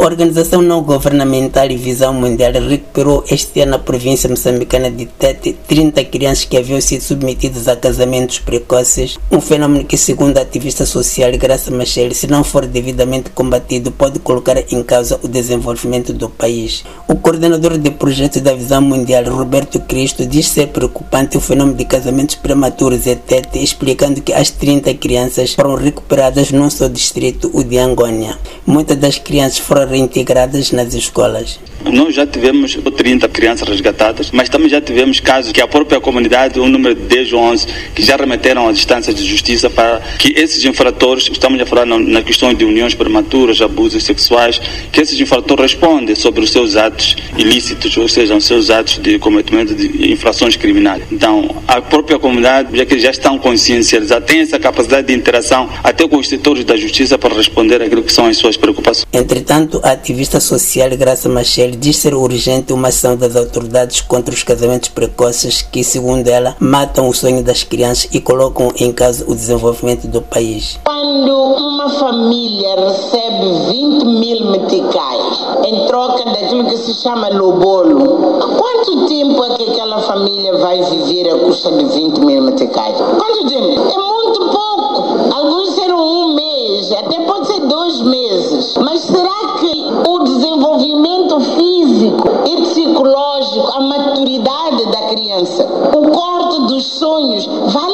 A organização não governamental e Visão Mundial recuperou este ano na província moçambicana de Tete 30 crianças que haviam sido submetidas a casamentos precoces, um fenômeno que, segundo a ativista social Graça Machel, se não for devidamente combatido, pode colocar em causa o desenvolvimento do país. O coordenador de projeto da Visão Mundial, Roberto Cristo, diz ser preocupante o fenômeno de casamentos prematuros em Tete, explicando que as 30 crianças foram recuperadas num só distrito, o de Angônia. Muitas das crianças foram reintegradas nas escolas. Nós já tivemos 30 crianças resgatadas, mas também já tivemos casos que a própria comunidade, um número de 10 ou 11, que já remeteram às instâncias de justiça para que esses infratores, estamos a falar na, na questão de uniões prematuras, abusos sexuais, que esses infratores respondem sobre os seus atos ilícitos, ou seja, os seus atos de cometimento de infrações criminais. Então, a própria comunidade, já que já estão consciencializados, tem essa capacidade de interação até com os setores da justiça para responder àquilo que são as suas preocupações. Entretanto, a ativista social Graça Machel diz ser urgente uma ação das autoridades contra os casamentos precoces que, segundo ela, matam o sonho das crianças e colocam em causa o desenvolvimento do país. Quando uma família recebe 20 mil meticais em troca daquilo que se chama lobolo, quanto tempo é que aquela família vai viver a custa de 20 mil meticais? Quanto tempo? É físico e psicológico à maturidade da criança. O corte dos sonhos vai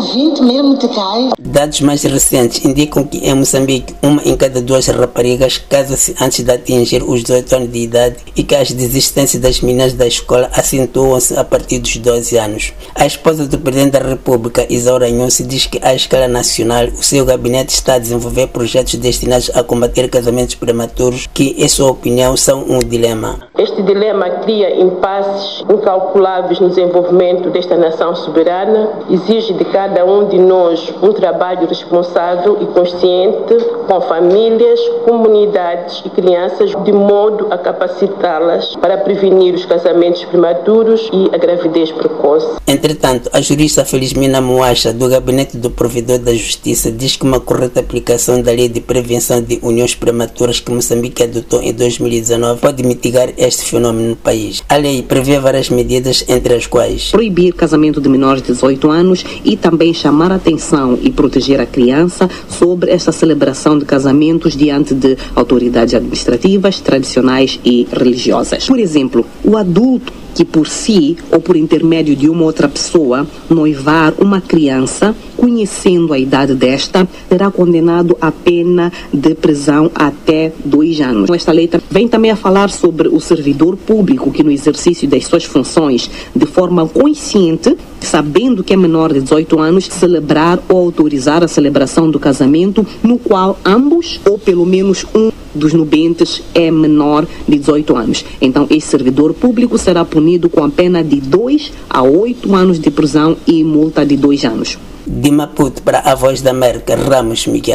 20 mesmo te cai. Dados mais recentes indicam que em Moçambique, uma em cada duas raparigas casa-se antes de atingir os 18 anos de idade e que as desistências das meninas da escola acentuam-se a partir dos 12 anos. A esposa do presidente da República, Isaura se diz que à escala nacional o seu gabinete está a desenvolver projetos destinados a combater casamentos prematuros que, em sua opinião, são um dilema. Este dilema cria impasses incalculáveis no desenvolvimento desta nação soberana, exige de cada um de nós um trabalho responsável e consciente com famílias, comunidades e crianças, de modo a capacitá-las para prevenir os casamentos prematuros e a gravidez precoce. Entretanto, a jurista Felizmina Moacha, do Gabinete do Provedor da Justiça, diz que uma correta aplicação da Lei de Prevenção de Uniões Prematuras que Moçambique adotou em 2019 pode mitigar este fenômeno no país. A lei prevê várias medidas, entre as quais proibir casamento de menores de 18 anos e também chamar a atenção e proteger a criança sobre esta celebração de casamentos diante de autoridades administrativas, tradicionais e religiosas. Por exemplo, o adulto que por si ou por intermédio de uma outra pessoa noivar uma criança, conhecendo a idade desta, será condenado a pena de prisão até dois anos. Esta lei vem também a falar sobre o servidor público que no exercício das suas funções, de forma consciente, sabendo que é menor de 18 anos, celebrar ou autorizar a celebração do casamento no qual ambos, ou pelo menos um dos nubentes, é menor de 18 anos. Então, esse servidor público será punido com a pena de 2 a 8 anos de prisão e multa de 2 anos. De Maputo para a Voz da América, Ramos Miguel.